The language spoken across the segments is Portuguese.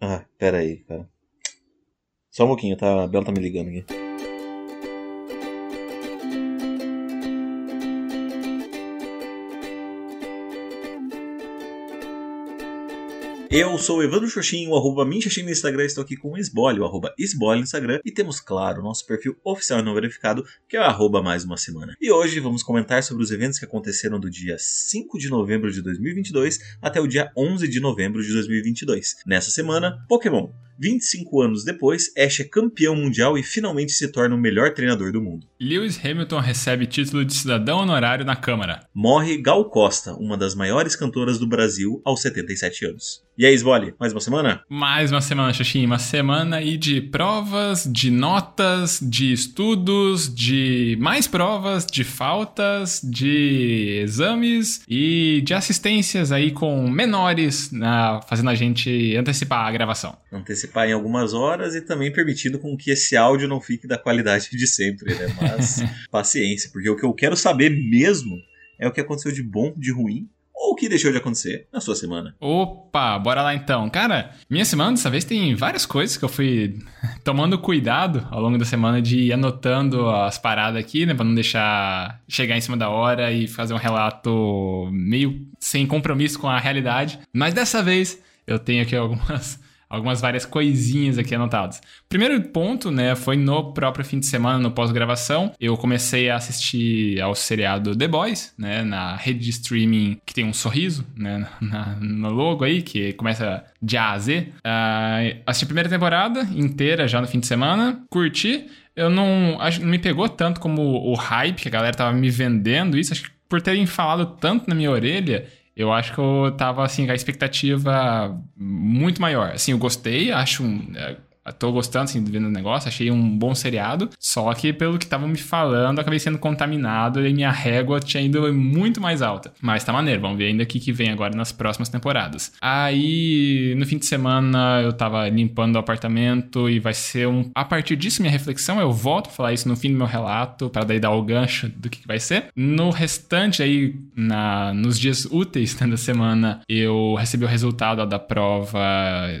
Ah, pera aí, cara. Só um pouquinho, tá? A Bela tá me ligando aqui. Eu sou o Evandro Xoxin, o arroba Minxoxin no Instagram, estou aqui com o Esbole, o arroba Esbole no Instagram, e temos, claro, nosso perfil oficial não verificado, que é o arroba mais uma semana. E hoje vamos comentar sobre os eventos que aconteceram do dia 5 de novembro de 2022 até o dia 11 de novembro de 2022. Nessa semana, Pokémon. 25 anos depois, Ash é campeão mundial e finalmente se torna o melhor treinador do mundo. Lewis Hamilton recebe título de cidadão honorário na Câmara. Morre Gal Costa, uma das maiores cantoras do Brasil, aos 77 anos. E aí, Svoli, mais uma semana? Mais uma semana, Xuxim. Uma semana aí de provas, de notas, de estudos, de mais provas, de faltas, de exames e de assistências aí com menores, na, fazendo a gente antecipar a gravação. Antecipar em algumas horas e também permitindo com que esse áudio não fique da qualidade de sempre, né? Mas paciência, porque o que eu quero saber mesmo é o que aconteceu de bom, de ruim ou o que deixou de acontecer na sua semana. Opa, bora lá então. Cara, minha semana dessa vez tem várias coisas que eu fui tomando cuidado ao longo da semana de ir anotando as paradas aqui, né, para não deixar chegar em cima da hora e fazer um relato meio sem compromisso com a realidade. Mas dessa vez eu tenho aqui algumas algumas várias coisinhas aqui anotadas. Primeiro ponto, né, foi no próprio fim de semana, no pós-gravação, eu comecei a assistir ao seriado The Boys, né, na rede de streaming que tem um sorriso, né, na, no logo aí, que começa de A a Z. Uh, assisti a primeira temporada inteira já no fim de semana, curti. Eu não, acho, não me pegou tanto como o hype que a galera tava me vendendo isso, acho que por terem falado tanto na minha orelha, eu acho que eu tava, assim, com a expectativa muito maior. Assim, eu gostei, acho um, é, tô gostando, assim, vendo o negócio, achei um bom seriado, só que pelo que estavam me falando, acabei sendo contaminado e minha régua tinha ido muito mais alta. Mas tá maneiro, vamos ver ainda o que, que vem agora nas próximas temporadas. Aí, no fim de semana, eu tava limpando o apartamento e vai ser um... A partir disso, minha reflexão, eu volto a falar isso no fim do meu relato, para daí dar o gancho do que, que vai ser. No restante aí, na... nos dias úteis né, da semana, eu recebi o resultado da prova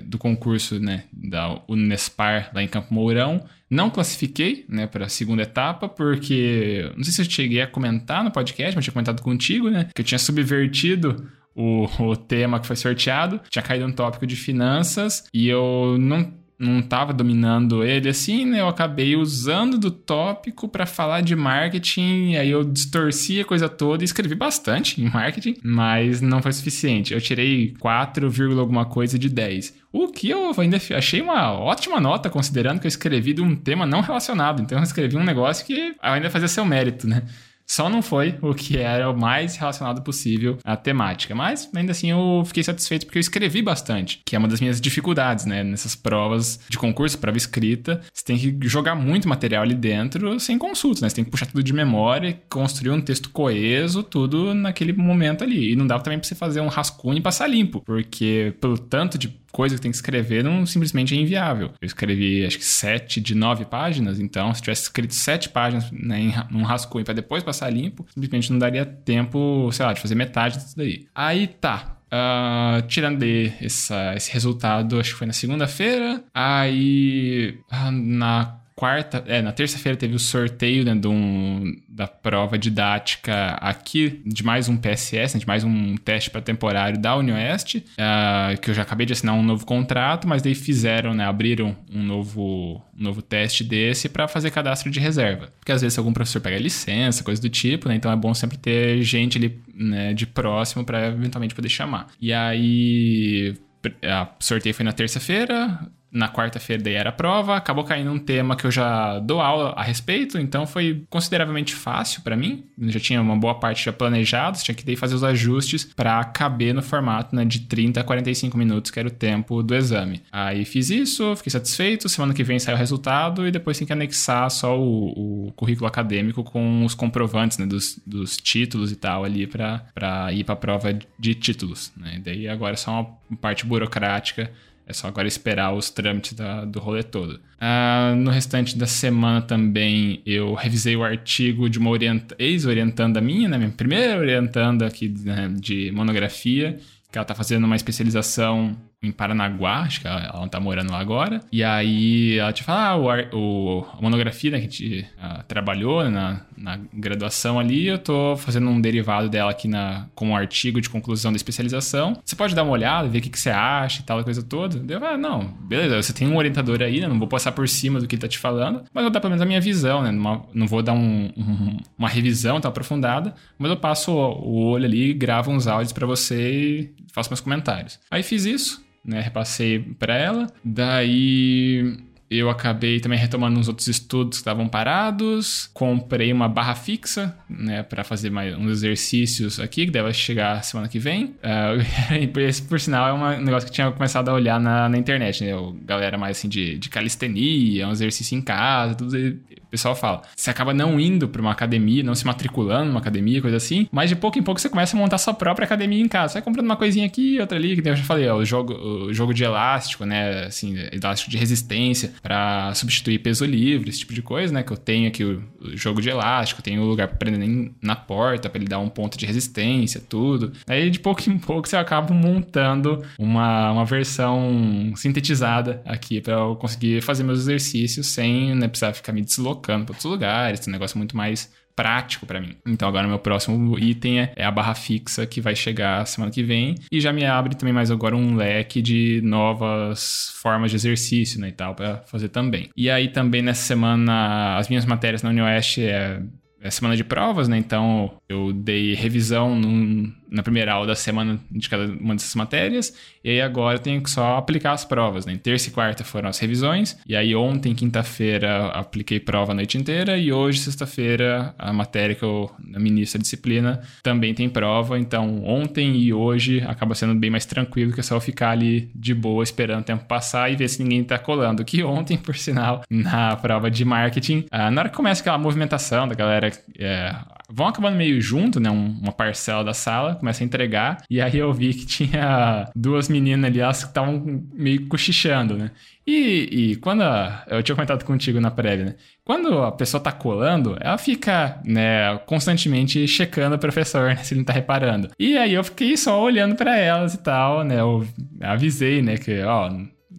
do concurso, né, da Unesco Unespar, lá em Campo Mourão. Não classifiquei né, para a segunda etapa, porque não sei se eu cheguei a comentar no podcast, mas tinha comentado contigo, né? Que eu tinha subvertido o, o tema que foi sorteado, tinha caído um tópico de finanças e eu não não estava dominando ele assim, né? Eu acabei usando do tópico para falar de marketing, aí eu distorci a coisa toda e escrevi bastante em marketing, mas não foi suficiente. Eu tirei 4, alguma coisa de 10. O que eu ainda achei uma ótima nota, considerando que eu escrevi de um tema não relacionado. Então eu escrevi um negócio que ainda fazia seu mérito, né? Só não foi o que era o mais relacionado possível à temática. Mas, ainda assim, eu fiquei satisfeito porque eu escrevi bastante, que é uma das minhas dificuldades, né? Nessas provas de concurso, prova escrita, você tem que jogar muito material ali dentro sem consulta, né? Você tem que puxar tudo de memória, construir um texto coeso, tudo naquele momento ali. E não dava também pra você fazer um rascunho e passar limpo, porque pelo tanto de coisa que tem que escrever não simplesmente é inviável. Eu escrevi acho que sete de nove páginas, então se tivesse escrito sete páginas né, num rascunho para depois passar limpo, simplesmente não daria tempo, sei lá, de fazer metade disso daí. Aí tá, Uh, tirando essa, esse resultado, acho que foi na segunda-feira. Aí, ah, na quarta, é, na terça-feira teve o sorteio né, um, da prova didática aqui de mais um PSS, né, de mais um teste para temporário da Unioeste, uh, que eu já acabei de assinar um novo contrato, mas daí fizeram, né, abriram um novo, um novo teste desse para fazer cadastro de reserva. Porque às vezes algum professor pega licença, coisa do tipo, né, então é bom sempre ter gente ali né, de próximo para eventualmente poder chamar. E aí a sorteio foi na terça-feira, na quarta-feira daí era a prova, acabou caindo um tema que eu já dou aula a respeito, então foi consideravelmente fácil para mim. Eu já tinha uma boa parte já planejada, tinha que daí fazer os ajustes para caber no formato né, de 30 a 45 minutos, que era o tempo do exame. Aí fiz isso, fiquei satisfeito, semana que vem sai o resultado e depois tem que anexar só o, o currículo acadêmico com os comprovantes né, dos, dos títulos e tal ali para ir para a prova de títulos. Né? Daí agora é só uma parte burocrática é só agora esperar os trâmites da, do rolê todo. Ah, no restante da semana também eu revisei o artigo de uma ex-orientanda minha, né, minha primeira orientanda aqui né, de monografia, que ela está fazendo uma especialização em Paranaguá, acho que ela, ela tá morando lá agora. E aí ela te fala, ah, o, o, a monografia né, que a gente uh, trabalhou na, na graduação ali, eu tô fazendo um derivado dela aqui na, com um artigo de conclusão da especialização. Você pode dar uma olhada, ver o que, que você acha e tal, coisa toda. Eu, ah, não, beleza, você tem um orientador aí, né? Não vou passar por cima do que ele tá te falando, mas eu vou dar pelo menos a minha visão, né? Numa, não vou dar um, um, uma revisão tão aprofundada, mas eu passo o, o olho ali, gravo uns áudios para você e faço meus comentários. Aí fiz isso, né? Repassei para ela. Daí eu acabei também retomando uns outros estudos que estavam parados. Comprei uma barra fixa, né, para fazer mais uns exercícios aqui, que deve chegar semana que vem. Uh, esse, por sinal, é um negócio que tinha começado a olhar na, na internet, né? Eu, galera mais assim de, de calistenia, um exercício em casa, tudo. O pessoal fala. Você acaba não indo para uma academia, não se matriculando numa academia, coisa assim, mas de pouco em pouco você começa a montar sua própria academia em casa. Você vai comprando uma coisinha aqui, outra ali, que eu já falei, ó, o jogo, o jogo de elástico, né? Assim, elástico de resistência para substituir peso livre, esse tipo de coisa, né? Que eu tenho aqui o, o jogo de elástico, tenho o lugar para prender na porta, para ele dar um ponto de resistência, tudo. Aí de pouco em pouco você acaba montando uma, uma versão sintetizada aqui para eu conseguir fazer meus exercícios sem né, precisar ficar me deslocando para outros lugares, um negócio muito mais prático para mim. Então agora meu próximo item é, é, a barra fixa que vai chegar semana que vem e já me abre também mais agora um leque de novas formas de exercício, né, e tal para fazer também. E aí também nessa semana as minhas matérias na Unioeste é é semana de provas, né? Então eu dei revisão num, na primeira aula da semana de cada uma dessas matérias, e aí agora eu tenho que só aplicar as provas, né? Terça e quarta foram as revisões, e aí ontem, quinta-feira, apliquei prova a noite inteira, e hoje, sexta-feira, a matéria que eu ministro a disciplina também tem prova, então ontem e hoje acaba sendo bem mais tranquilo que é só ficar ali de boa esperando o tempo passar e ver se ninguém tá colando. Que ontem, por sinal, na prova de marketing, ah, na hora que começa aquela movimentação da galera é, vão acabando meio junto, né? uma parcela da sala, começa a entregar. E aí eu vi que tinha duas meninas ali, elas que estavam meio cochichando, né? E, e quando a, eu tinha comentado contigo na prévia, né? Quando a pessoa tá colando, ela fica, né, constantemente checando o professor, né, se ele não tá reparando. E aí eu fiquei só olhando para elas e tal, né? Eu avisei, né, que, ó,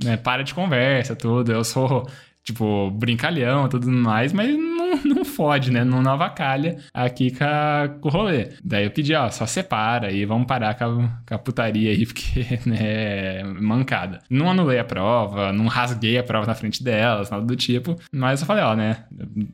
né, para de conversa, tudo. Eu sou tipo, brincalhão tudo mais, mas não fode, né? Não avacalha aqui com, o rolê. Daí eu pedi, ó, só separa aí, vamos parar com a, com a putaria aí, porque, né, mancada. Não anulei a prova, não rasguei a prova na frente delas, nada do tipo, mas eu falei, ó, né,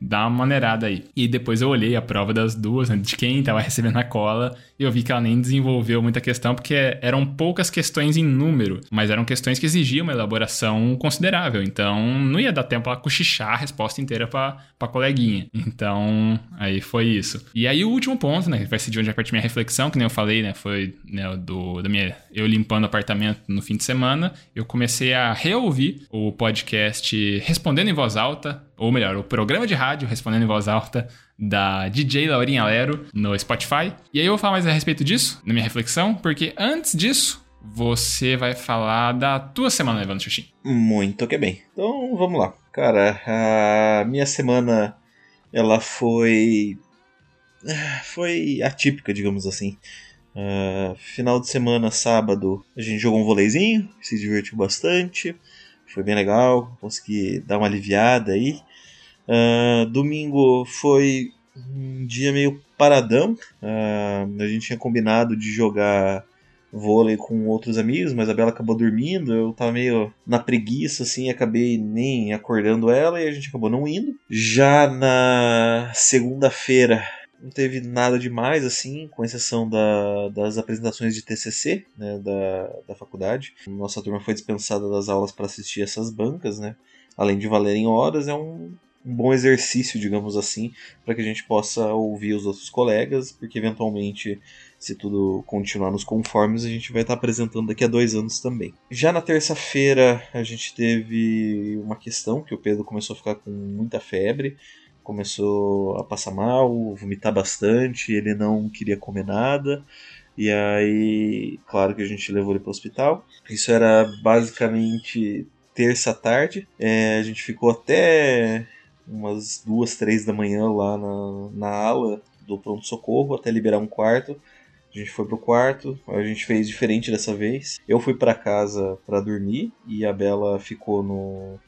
dá uma maneirada aí. E depois eu olhei a prova das duas, né, de quem tava recebendo a cola, e eu vi que ela nem desenvolveu muita questão, porque eram poucas questões em número, mas eram questões que exigiam uma elaboração considerável, então não ia dar tempo para cochichar a resposta inteira pra, pra coleguinha. Então, aí foi isso. E aí o último ponto, né, que vai ser de onde vai partir minha reflexão, que nem eu falei, né, foi né, do, da minha, eu limpando o apartamento no fim de semana, eu comecei a reouvir o podcast Respondendo em Voz Alta, ou melhor, o programa de rádio Respondendo em Voz Alta da DJ Laurinha Lero no Spotify. E aí eu vou falar mais a respeito disso, na minha reflexão, porque antes disso, você vai falar da tua semana, Evandro Xuxim. Muito que bem. Então vamos lá. Cara, a minha semana ela foi. Foi atípica, digamos assim. Uh, final de semana, sábado, a gente jogou um voleizinho, se divertiu bastante, foi bem legal, consegui dar uma aliviada aí. Uh, domingo foi um dia meio paradão, uh, a gente tinha combinado de jogar vôlei com outros amigos, mas a Bela acabou dormindo, eu tava meio na preguiça, assim, acabei nem acordando ela e a gente acabou não indo. Já na segunda-feira não teve nada demais, assim, com exceção da, das apresentações de TCC, né, da, da faculdade. Nossa turma foi dispensada das aulas para assistir essas bancas, né, além de valerem horas, é um, um bom exercício, digamos assim, para que a gente possa ouvir os outros colegas, porque eventualmente se tudo continuar nos conformes, a gente vai estar apresentando daqui a dois anos também. Já na terça-feira, a gente teve uma questão que o Pedro começou a ficar com muita febre, começou a passar mal, vomitar bastante, ele não queria comer nada. E aí, claro que a gente levou ele para o hospital. Isso era basicamente terça tarde. É, a gente ficou até umas duas, três da manhã lá na, na ala do pronto-socorro até liberar um quarto A gente foi pro quarto, a gente fez diferente dessa vez. Eu fui para casa para dormir e a Bela ficou no,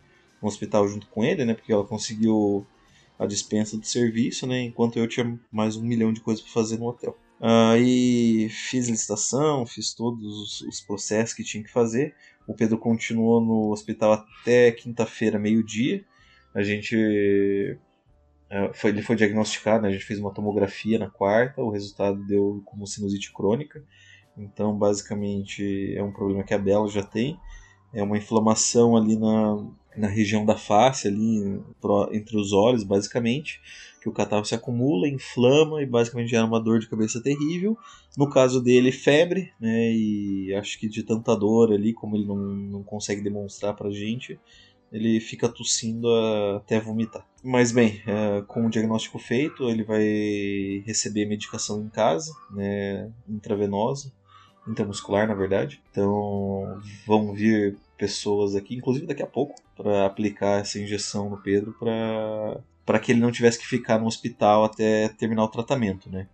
no hospital junto com ele, né? Porque ela conseguiu a dispensa do serviço, né? Enquanto eu tinha mais um milhão de coisas para fazer no hotel. Aí fiz licitação, fiz todos os processos que tinha que fazer. O Pedro continuou no hospital até quinta-feira, meio-dia. A gente foi, ele foi diagnosticado, né? a gente fez uma tomografia na quarta, o resultado deu como sinusite crônica. Então, basicamente, é um problema que a Bela já tem. É uma inflamação ali na, na região da face, ali entre os olhos, basicamente, que o catarro se acumula, inflama e basicamente gera uma dor de cabeça terrível. No caso dele, febre, né? E acho que de tanta dor ali, como ele não, não consegue demonstrar pra gente, ele fica tossindo até vomitar. Mas bem, é, com o diagnóstico feito, ele vai receber medicação em casa, né, intravenosa, intramuscular na verdade. Então vão vir pessoas aqui, inclusive daqui a pouco, para aplicar essa injeção no Pedro para para que ele não tivesse que ficar no hospital até terminar o tratamento, né?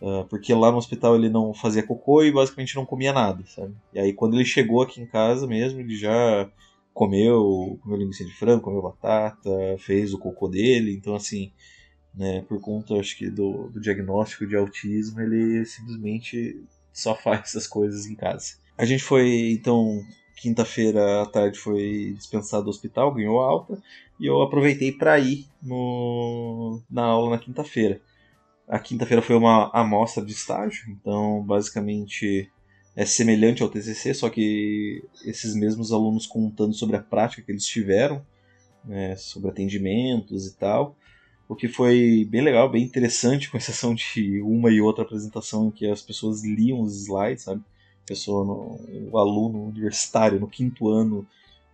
Uh, porque lá no hospital ele não fazia cocô e basicamente não comia nada, sabe? E aí quando ele chegou aqui em casa mesmo, ele já comeu, comeu linguiça de frango, comeu batata, fez o cocô dele, então assim, né, por conta acho que do, do diagnóstico de autismo, ele simplesmente só faz essas coisas em casa. A gente foi, então, quinta-feira à tarde foi dispensado do hospital, ganhou alta, e eu aproveitei para ir no, na aula na quinta-feira. A quinta-feira foi uma amostra de estágio, então basicamente é semelhante ao TCC, só que esses mesmos alunos contando sobre a prática que eles tiveram, né, sobre atendimentos e tal, o que foi bem legal, bem interessante, com exceção de uma e outra apresentação em que as pessoas liam os slides, sabe? Pessoa, no, o aluno universitário no quinto ano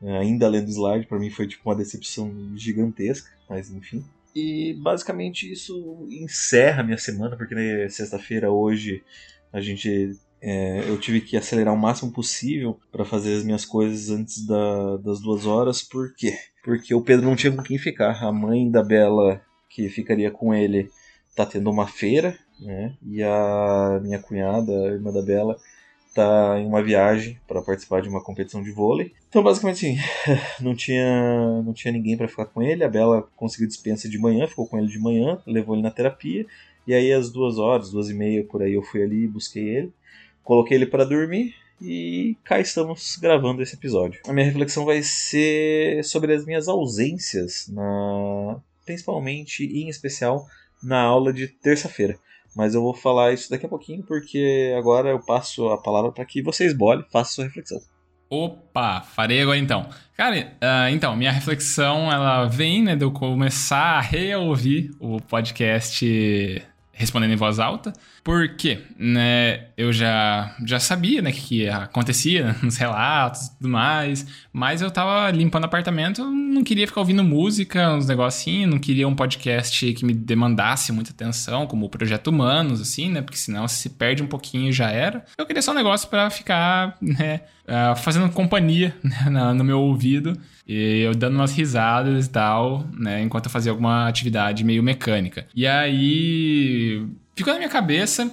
né, ainda lendo slide, para mim foi tipo uma decepção gigantesca, mas enfim. E basicamente isso encerra a minha semana, porque né, sexta-feira hoje a gente é, eu tive que acelerar o máximo possível para fazer as minhas coisas antes da, das duas horas. Por quê? Porque o Pedro não tinha com quem ficar. A mãe da Bela, que ficaria com ele, tá tendo uma feira, né? E a minha cunhada, a irmã da Bela, tá em uma viagem para participar de uma competição de vôlei. Então, basicamente, assim, não tinha, não tinha ninguém para ficar com ele. A Bela conseguiu dispensa de manhã, ficou com ele de manhã, levou ele na terapia. E aí, às duas horas, duas e meia por aí, eu fui ali e busquei ele coloquei ele para dormir e cá estamos gravando esse episódio. A minha reflexão vai ser sobre as minhas ausências, na... principalmente e em especial na aula de terça-feira. Mas eu vou falar isso daqui a pouquinho porque agora eu passo a palavra para que vocês bolem, façam sua reflexão. Opa, farei agora então. Cara, uh, então, minha reflexão ela vem né, de eu começar a reouvir o podcast respondendo em voz alta. Porque, né, eu já, já sabia, né, que acontecia nos relatos e tudo mais, mas eu tava limpando apartamento, não queria ficar ouvindo música, uns negocinhos, não queria um podcast que me demandasse muita atenção, como o Projeto Humanos, assim, né, porque senão se perde um pouquinho já era. Eu queria só um negócio para ficar, né, uh, fazendo companhia né, no meu ouvido e eu dando umas risadas e tal, né, enquanto eu fazia alguma atividade meio mecânica. E aí ficou na minha cabeça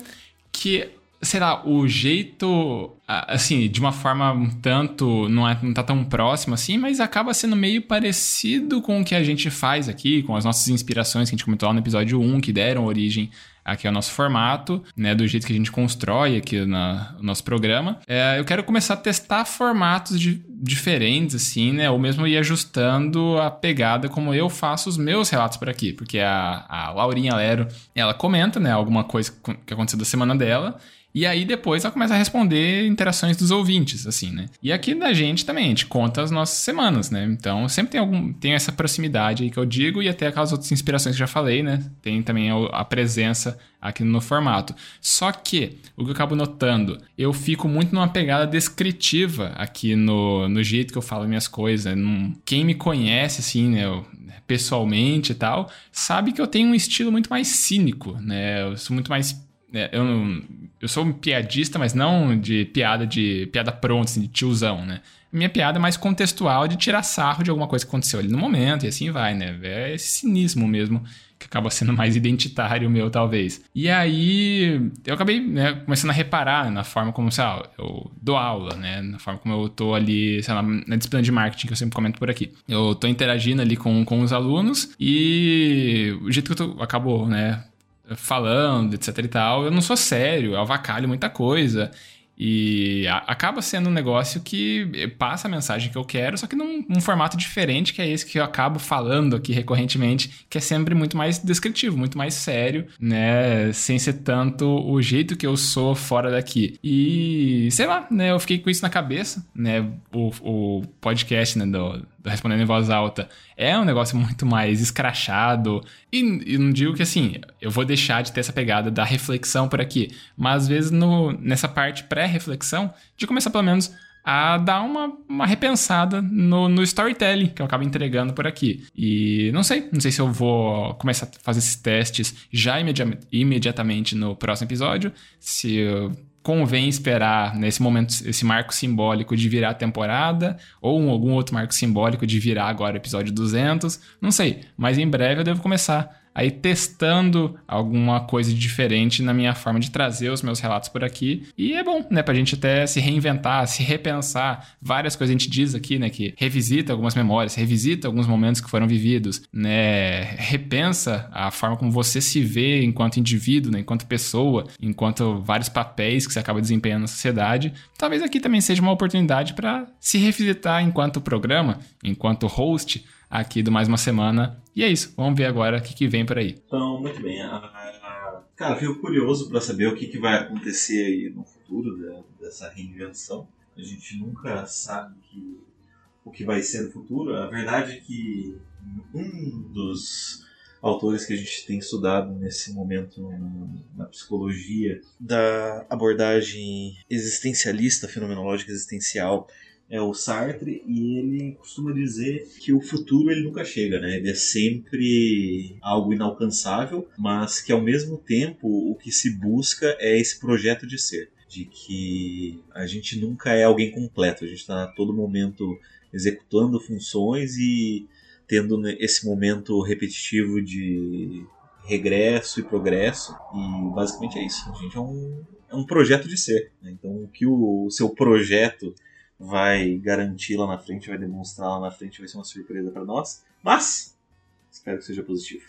que, sei lá, o jeito, assim, de uma forma um tanto, não, é, não tá tão próximo assim, mas acaba sendo meio parecido com o que a gente faz aqui, com as nossas inspirações que a gente comentou lá no episódio 1, que deram origem aqui é o nosso formato, né, do jeito que a gente constrói aqui na, no nosso programa. É, eu quero começar a testar formatos de, diferentes, assim, né, ou mesmo ir ajustando a pegada como eu faço os meus relatos por aqui, porque a, a Laurinha Lero, ela comenta, né, alguma coisa que aconteceu da semana dela, e aí depois ela começa a responder interações dos ouvintes, assim, né? E aqui da gente também, a gente conta as nossas semanas, né? Então sempre tem algum tem essa proximidade aí que eu digo e até aquelas outras inspirações que eu já falei, né? Tem também a presença aqui no formato. Só que o que eu acabo notando, eu fico muito numa pegada descritiva aqui no, no jeito que eu falo minhas coisas. Num, quem me conhece, assim, né? Eu, pessoalmente e tal, sabe que eu tenho um estilo muito mais cínico, né? Eu sou muito mais é, eu, eu sou um piadista, mas não de piada de piada pronta, assim, de tiozão, né? minha piada é mais contextual de tirar sarro de alguma coisa que aconteceu ali no momento e assim vai, né? É esse cinismo mesmo que acaba sendo mais identitário meu, talvez. E aí eu acabei né, começando a reparar na forma como, sei lá, eu dou aula, né? Na forma como eu tô ali, sei lá, na disciplina de marketing que eu sempre comento por aqui. Eu tô interagindo ali com, com os alunos e o jeito que eu tô, acabo, né, falando, etc e tal, eu não sou sério, eu avacalho muita coisa. E a, acaba sendo um negócio que passa a mensagem que eu quero, só que num, num, formato diferente, que é esse que eu acabo falando aqui recorrentemente, que é sempre muito mais descritivo, muito mais sério, né? Sem ser tanto o jeito que eu sou fora daqui. E sei lá, né? Eu fiquei com isso na cabeça, né? O, o podcast, né? Do, respondendo em voz alta, é um negócio muito mais escrachado. E, e, não digo que assim, eu vou deixar de ter essa pegada da reflexão por aqui, mas às vezes no, nessa parte pré-reflexão, de começar pelo menos a dar uma, uma repensada no, no storytelling que eu acabo entregando por aqui. E não sei, não sei se eu vou começar a fazer esses testes já imedi imediatamente no próximo episódio, se eu convém esperar nesse momento esse marco simbólico de virar a temporada ou um, algum outro marco simbólico de virar agora episódio 200, não sei, mas em breve eu devo começar aí testando alguma coisa diferente na minha forma de trazer os meus relatos por aqui. E é bom, né, pra gente até se reinventar, se repensar. Várias coisas a gente diz aqui, né, que revisita algumas memórias, revisita alguns momentos que foram vividos, né, repensa a forma como você se vê enquanto indivíduo, né, enquanto pessoa, enquanto vários papéis que você acaba desempenhando na sociedade. Talvez aqui também seja uma oportunidade para se revisitar enquanto programa, enquanto host aqui do Mais Uma Semana. E é isso, vamos ver agora o que, que vem por aí. Então, muito bem. A, a, cara, fico curioso para saber o que, que vai acontecer aí no futuro dessa reinvenção. A gente nunca sabe que, o que vai ser no futuro. A verdade é que um dos autores que a gente tem estudado nesse momento na psicologia da abordagem existencialista, fenomenológica existencial, é o Sartre e ele costuma dizer que o futuro ele nunca chega, né? Ele é sempre algo inalcançável, mas que ao mesmo tempo o que se busca é esse projeto de ser, de que a gente nunca é alguém completo, a gente está a todo momento executando funções e tendo esse momento repetitivo de regresso e progresso e basicamente é isso. A gente é um, é um projeto de ser. Né? Então o que o, o seu projeto vai garantir lá na frente, vai demonstrar lá na frente, vai ser uma surpresa para nós. Mas espero que seja positivo.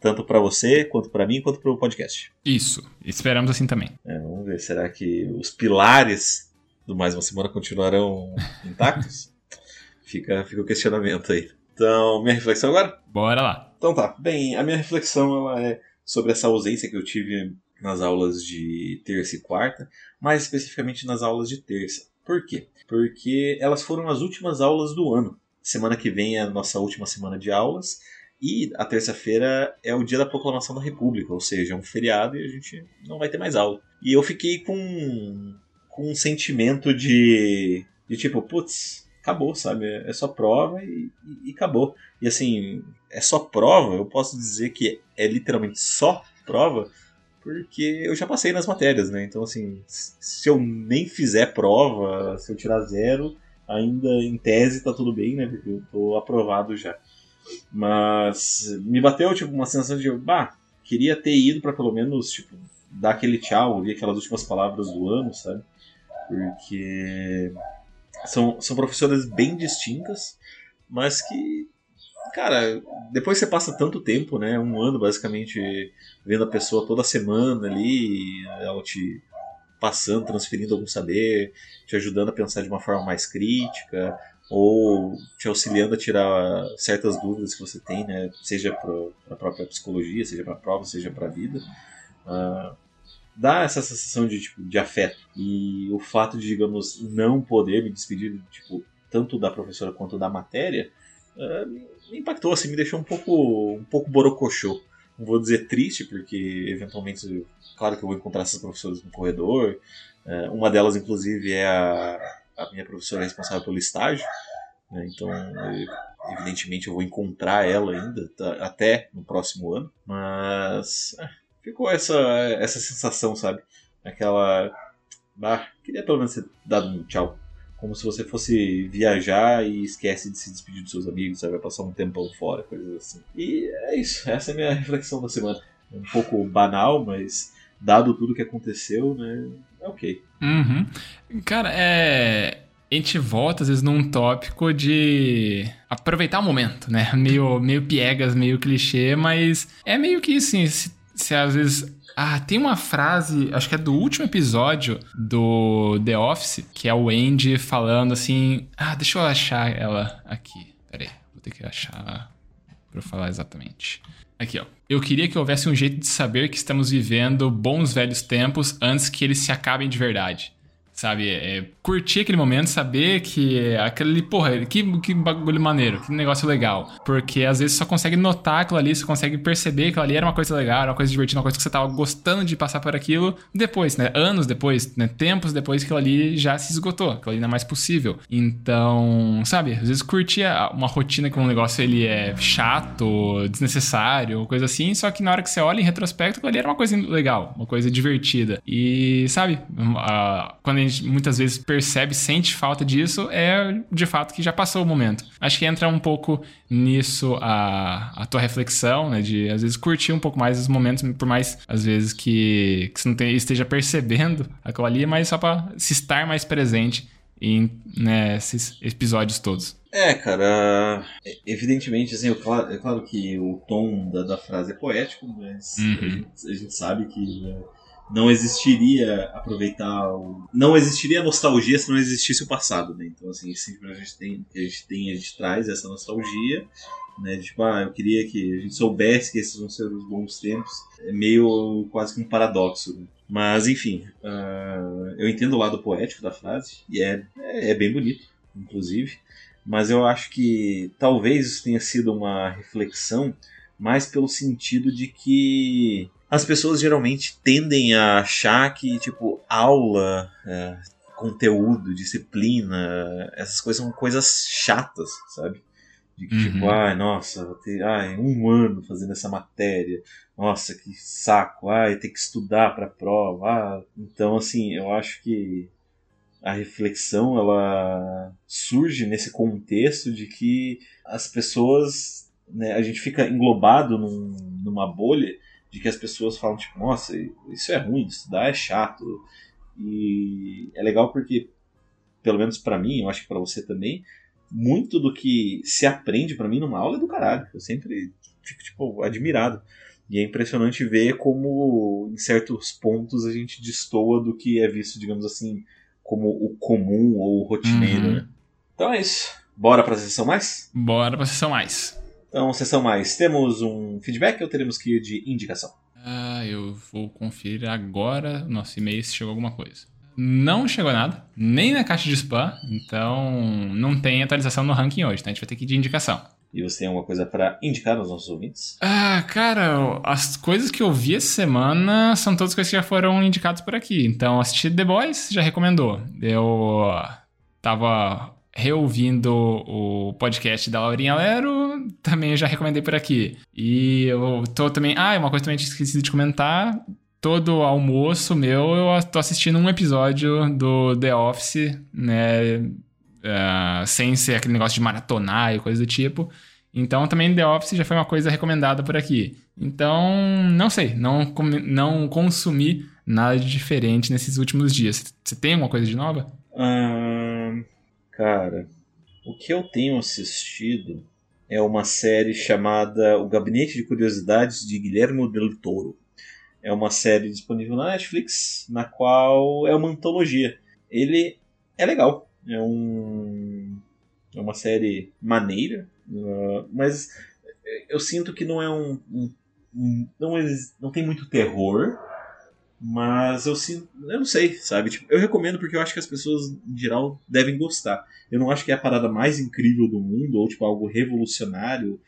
Tanto para você, quanto para mim, quanto para o podcast. Isso, esperamos assim também. É, vamos ver, será que os pilares do Mais Uma Semana continuarão intactos? fica, fica o questionamento aí. Então, minha reflexão agora? Bora lá. Então tá. Bem, a minha reflexão ela é sobre essa ausência que eu tive nas aulas de terça e quarta, mais especificamente nas aulas de terça. Por quê? Porque elas foram as últimas aulas do ano. Semana que vem é a nossa última semana de aulas. E a terça-feira é o dia da proclamação da República, ou seja, é um feriado e a gente não vai ter mais aula. E eu fiquei com, com um sentimento de, de tipo, putz, acabou, sabe? É só prova e, e, e, acabou. E assim, é só prova, eu posso dizer que é literalmente só prova, porque eu já passei nas matérias, né? Então, assim, se eu nem fizer prova, se eu tirar zero, ainda em tese tá tudo bem, né? Porque eu tô aprovado já. Mas me bateu, tipo, uma sensação de, bah, queria ter ido para pelo menos, tipo, dar aquele tchau, ouvir aquelas últimas palavras do ano, sabe? Porque são, são professoras bem distintas, mas que cara, depois você passa tanto tempo, né? Um ano basicamente vendo a pessoa toda semana ali, ela te passando, transferindo algum saber, te ajudando a pensar de uma forma mais crítica, ou te auxiliando a tirar certas dúvidas que você tem, né? Seja para a própria psicologia, seja para a prova, seja para a vida. Uh, dá essa sensação de, tipo, de afeto. E o fato de, digamos, não poder me despedir, tipo, tanto da professora quanto da matéria, uh, me impactou, assim, me deixou um pouco, um pouco borocochô. Não vou dizer triste, porque eventualmente, claro que eu vou encontrar essas professoras no corredor. Uh, uma delas, inclusive, é a, a minha professora responsável pelo estágio. Né? Então, evidentemente, eu vou encontrar ela ainda, tá, até no próximo ano. Mas é, ficou essa, essa sensação, sabe? Aquela. Ah, queria pelo menos ter dado um tchau como se você fosse viajar e esquece de se despedir dos seus amigos, você vai passar um tempão fora, coisas assim. E é isso, essa é a minha reflexão da semana. Um pouco banal, mas dado tudo que aconteceu, né, é ok. Uhum. Cara, é a gente volta, às vezes, num tópico de aproveitar o momento, né? Meio, meio piegas, meio clichê, mas é meio que assim, se, se às vezes. Ah, tem uma frase, acho que é do último episódio do The Office, que é o Andy falando assim. Ah, deixa eu achar ela aqui. Pera aí, vou ter que achar pra eu falar exatamente. Aqui, ó. Eu queria que houvesse um jeito de saber que estamos vivendo bons velhos tempos antes que eles se acabem de verdade. Sabe? É, curtir aquele momento, saber que aquele, porra, que, que bagulho maneiro, que negócio legal. Porque às vezes você só consegue notar aquilo ali, você consegue perceber que ali era uma coisa legal, era uma coisa divertida, uma coisa que você tava gostando de passar por aquilo depois, né? Anos depois, né? Tempos depois que aquilo ali já se esgotou, aquilo ali não é mais possível. Então, sabe? Às vezes curtir uma rotina que um negócio ele é chato, desnecessário, coisa assim, só que na hora que você olha em retrospecto, aquilo ali era uma coisa legal, uma coisa divertida. E, sabe? Quando a gente muitas vezes percebe, sente falta disso, é de fato que já passou o momento. Acho que entra um pouco nisso a, a tua reflexão, né? De às vezes curtir um pouco mais os momentos, por mais às vezes que, que você não esteja percebendo aquilo ali, mas só para se estar mais presente em nesses né, episódios todos. É, cara, evidentemente, assim, é claro, é claro que o tom da, da frase é poético, mas uhum. a, gente, a, gente, sabe que né, não existiria aproveitar o... não existiria nostalgia se não existisse o passado né? Então assim sempre a gente tem a gente tem a gente traz essa nostalgia né? Tipo ah eu queria que a gente soubesse que esses vão ser os bons tempos. É meio quase que um paradoxo né? mas enfim uh, eu entendo o lado poético da frase e é, é, é bem bonito inclusive. Mas eu acho que talvez isso tenha sido uma reflexão mais pelo sentido de que as pessoas geralmente tendem a achar que, tipo, aula, é, conteúdo, disciplina, essas coisas são coisas chatas, sabe? De que, tipo, uhum. tipo, ai, nossa, vou ter ai, um ano fazendo essa matéria, nossa, que saco, ai, ter que estudar para prova. Ah. Então, assim, eu acho que a reflexão ela surge nesse contexto de que as pessoas, né, a gente fica englobado num, numa bolha de que as pessoas falam, tipo, nossa, isso é ruim, estudar é chato. E é legal porque, pelo menos para mim, eu acho que para você também, muito do que se aprende para mim numa aula é do caralho. Eu sempre fico, tipo, admirado. E é impressionante ver como, em certos pontos, a gente destoa do que é visto, digamos assim, como o comum ou o rotineiro, uhum. né? Então é isso. Bora pra sessão mais? Bora pra sessão mais. Então, sessão mais, temos um feedback ou teremos que ir de indicação? Ah, eu vou conferir agora nosso e-mail se chegou alguma coisa. Não chegou nada, nem na caixa de spam, então não tem atualização no ranking hoje, tá? A gente vai ter que ir de indicação. E você tem alguma coisa para indicar aos nossos ouvintes? Ah, cara, as coisas que eu vi essa semana são todas coisas que já foram indicadas por aqui. Então, assisti The Boys, já recomendou. Eu tava reouvindo o podcast da Laurinha Lero, também já recomendei por aqui. E eu tô também. Ah, uma coisa também que esqueci de comentar. Todo almoço meu, eu tô assistindo um episódio do The Office, né? Uh, sem ser aquele negócio de maratonar e coisa do tipo. Então também The Office já foi uma coisa recomendada por aqui. Então, não sei, não, não consumi nada de diferente nesses últimos dias. Você tem alguma coisa de nova? Cara, o que eu tenho assistido é uma série chamada O Gabinete de Curiosidades de Guilherme Del Toro. É uma série disponível na Netflix, na qual é uma antologia. Ele é legal, é, um, é uma série maneira, uh, mas eu sinto que não é um, um, um não, não tem muito terror, mas eu sinto. Eu não sei, sabe? Tipo, eu recomendo porque eu acho que as pessoas, em geral, devem gostar. Eu não acho que é a parada mais incrível do mundo, ou tipo, algo revolucionário,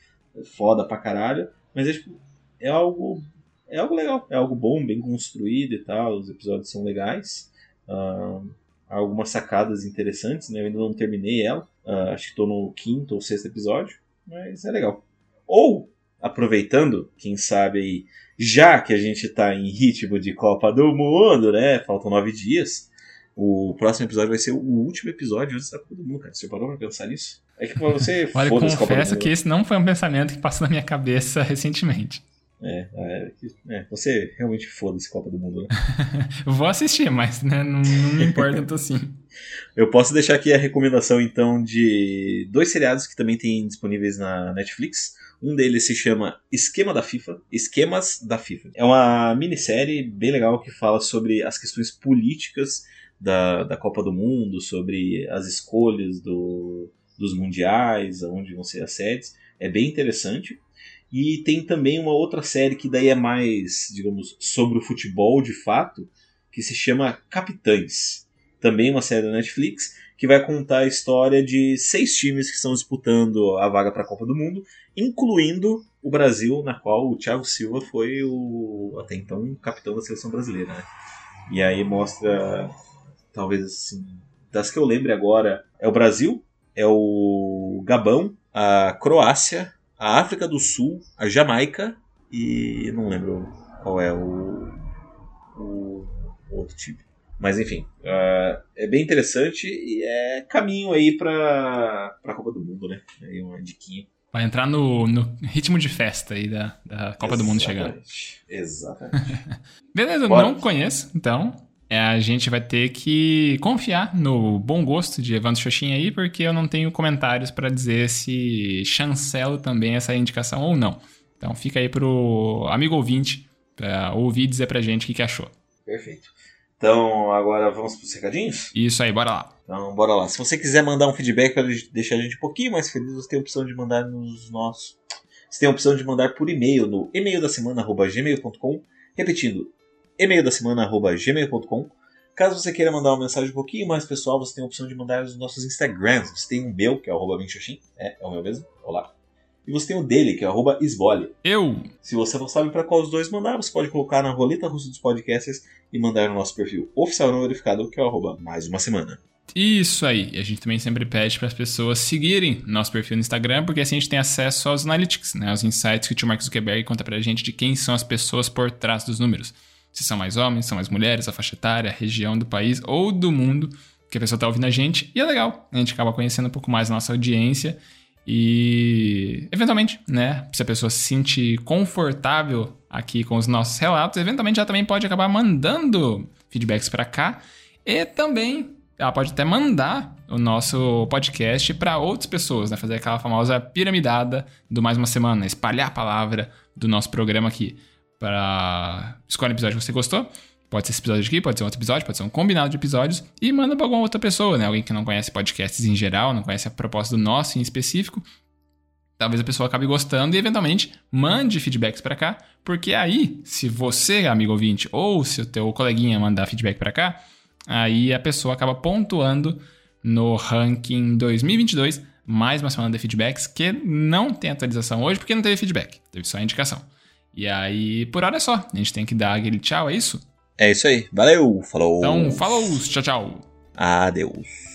foda pra caralho. Mas é tipo. É algo. É algo legal, é algo bom, bem construído e tal. Os episódios são legais. Uh, algumas sacadas interessantes, né? Eu ainda não terminei ela. Uh, acho que estou no quinto ou sexto episódio. Mas é legal. Ou, aproveitando, quem sabe aí já que a gente está em ritmo de Copa do Mundo, né? Faltam nove dias. o próximo episódio vai ser o último episódio antes da Copa do Mundo, cara. Você parou pra pensar nisso? É que você. Olha, confesso que esse não foi um pensamento que passou na minha cabeça recentemente. É, é, é, você realmente foda-se Copa do Mundo, né? Vou assistir, mas né, não, não me importa tanto assim. Eu posso deixar aqui a recomendação, então, de dois seriados que também tem disponíveis na Netflix. Um deles se chama Esquema da FIFA. Esquemas da FIFA. É uma minissérie bem legal que fala sobre as questões políticas da, da Copa do Mundo, sobre as escolhas do, dos mundiais, aonde vão ser as sedes. É bem interessante. E tem também uma outra série que daí é mais, digamos, sobre o futebol de fato, que se chama Capitães também uma série da Netflix, que vai contar a história de seis times que estão disputando a vaga para a Copa do Mundo, incluindo o Brasil, na qual o Thiago Silva foi o até então capitão da seleção brasileira. Né? E aí mostra, talvez assim, das que eu lembre agora, é o Brasil, é o Gabão, a Croácia, a África do Sul, a Jamaica e não lembro qual é o, o outro time. Mas enfim, uh, é bem interessante e é caminho aí pra, pra Copa do Mundo, né? Aí uma diquinha. Vai entrar no, no ritmo de festa aí da, da Copa do Mundo chegando. Exatamente. Beleza, Bora. não conheço, então é, a gente vai ter que confiar no bom gosto de Evandro Xoxin aí, porque eu não tenho comentários pra dizer se chancelo também essa indicação ou não. Então fica aí pro amigo ouvinte pra ouvir e dizer pra gente o que, que achou. Perfeito. Então agora vamos pros recadinhos? Isso aí, bora lá. Então bora lá. Se você quiser mandar um feedback para deixar a gente um pouquinho mais feliz, você tem a opção de mandar nos nossos. Você tem a opção de mandar por e-mail no e-mail da semana@gmail.com, repetindo e-mail da semana@gmail.com. Caso você queira mandar uma mensagem um pouquinho mais pessoal, você tem a opção de mandar nos nossos Instagrams. Você tem o meu, que é arroba Vinxoxin, é, é o meu mesmo, olá. E você tem o dele, que é arroba Esbole. Eu, Se você não sabe para qual dos dois mandar, você pode colocar na roleta russa dos podcasters e mandar no nosso perfil oficial não verificado, que é o arroba mais uma semana. Isso aí. E a gente também sempre pede para as pessoas seguirem nosso perfil no Instagram, porque assim a gente tem acesso aos analytics, né? Aos insights que o tio Mark Zuckerberg conta pra gente de quem são as pessoas por trás dos números. Se são mais homens, são mais mulheres, a faixa etária, a região do país ou do mundo que a pessoa tá ouvindo a gente. E é legal, a gente acaba conhecendo um pouco mais a nossa audiência e, eventualmente, né, se a pessoa se sentir confortável aqui com os nossos relatos, eventualmente ela também pode acabar mandando feedbacks para cá e também ela pode até mandar o nosso podcast para outras pessoas, né? Fazer aquela famosa piramidada do mais uma semana, espalhar a palavra do nosso programa aqui. Para escolher o episódio que você gostou. Pode ser esse episódio aqui, pode ser outro episódio, pode ser um combinado de episódios. E manda para alguma outra pessoa, né? Alguém que não conhece podcasts em geral, não conhece a proposta do nosso em específico. Talvez a pessoa acabe gostando e, eventualmente, mande feedbacks para cá. Porque aí, se você, amigo ouvinte, ou se o teu coleguinha mandar feedback para cá, aí a pessoa acaba pontuando no ranking 2022, mais uma semana de feedbacks, que não tem atualização hoje porque não teve feedback, teve só indicação. E aí, por hora é só. A gente tem que dar aquele tchau, é isso? É isso aí. Valeu, falou. Então, falou, tchau, tchau. Adeus.